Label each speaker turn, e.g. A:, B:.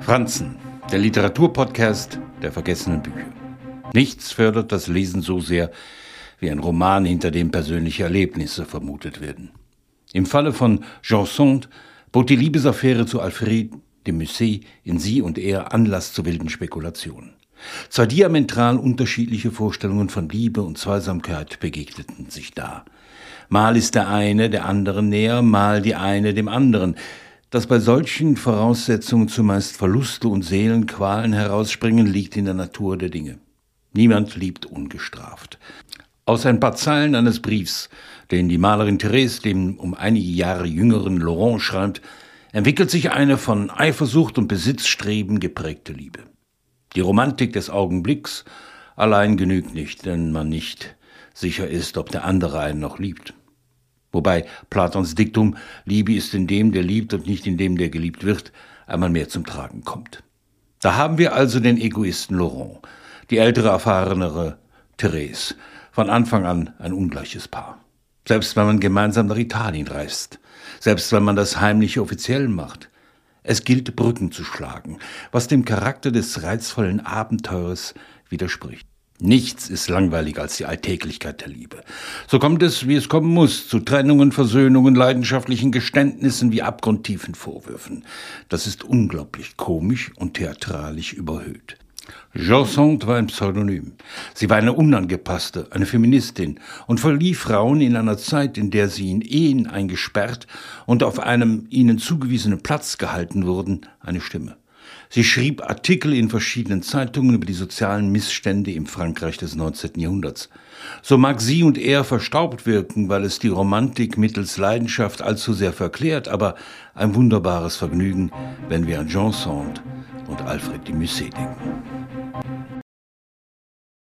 A: Franzen, der Literaturpodcast der vergessenen Bücher. Nichts fördert das Lesen so sehr wie ein Roman, hinter dem persönliche Erlebnisse vermutet werden. Im Falle von Jean Sand bot die Liebesaffäre zu Alfred de Musset in Sie und Er Anlass zu wilden Spekulationen. Zwei diametral unterschiedliche Vorstellungen von Liebe und Zweisamkeit begegneten sich da. Mal ist der eine der anderen näher, mal die eine dem anderen. Dass bei solchen Voraussetzungen zumeist Verluste und Seelenqualen herausspringen, liegt in der Natur der Dinge. Niemand liebt ungestraft. Aus ein paar Zeilen eines Briefs, den die Malerin Therese dem um einige Jahre jüngeren Laurent schreibt, entwickelt sich eine von Eifersucht und Besitzstreben geprägte Liebe. Die Romantik des Augenblicks allein genügt nicht, wenn man nicht sicher ist, ob der andere einen noch liebt. Wobei Platons Diktum Liebe ist in dem, der liebt und nicht in dem, der geliebt wird, einmal mehr zum Tragen kommt. Da haben wir also den Egoisten Laurent, die ältere, erfahrenere Therese, von Anfang an ein ungleiches Paar. Selbst wenn man gemeinsam nach Italien reist, selbst wenn man das heimliche offiziell macht, es gilt Brücken zu schlagen, was dem Charakter des reizvollen Abenteurers widerspricht. Nichts ist langweiliger als die Alltäglichkeit der Liebe. So kommt es, wie es kommen muss, zu Trennungen, Versöhnungen, leidenschaftlichen Geständnissen wie abgrundtiefen Vorwürfen. Das ist unglaublich komisch und theatralisch überhöht. Josant war ein Pseudonym. Sie war eine Unangepasste, eine Feministin und verlieh Frauen in einer Zeit, in der sie in Ehen eingesperrt und auf einem ihnen zugewiesenen Platz gehalten wurden, eine Stimme. Sie schrieb Artikel in verschiedenen Zeitungen über die sozialen Missstände im Frankreich des 19. Jahrhunderts. So mag sie und er verstaubt wirken, weil es die Romantik mittels Leidenschaft allzu sehr verklärt, aber ein wunderbares Vergnügen, wenn wir an Jean Sand und Alfred de Musset denken.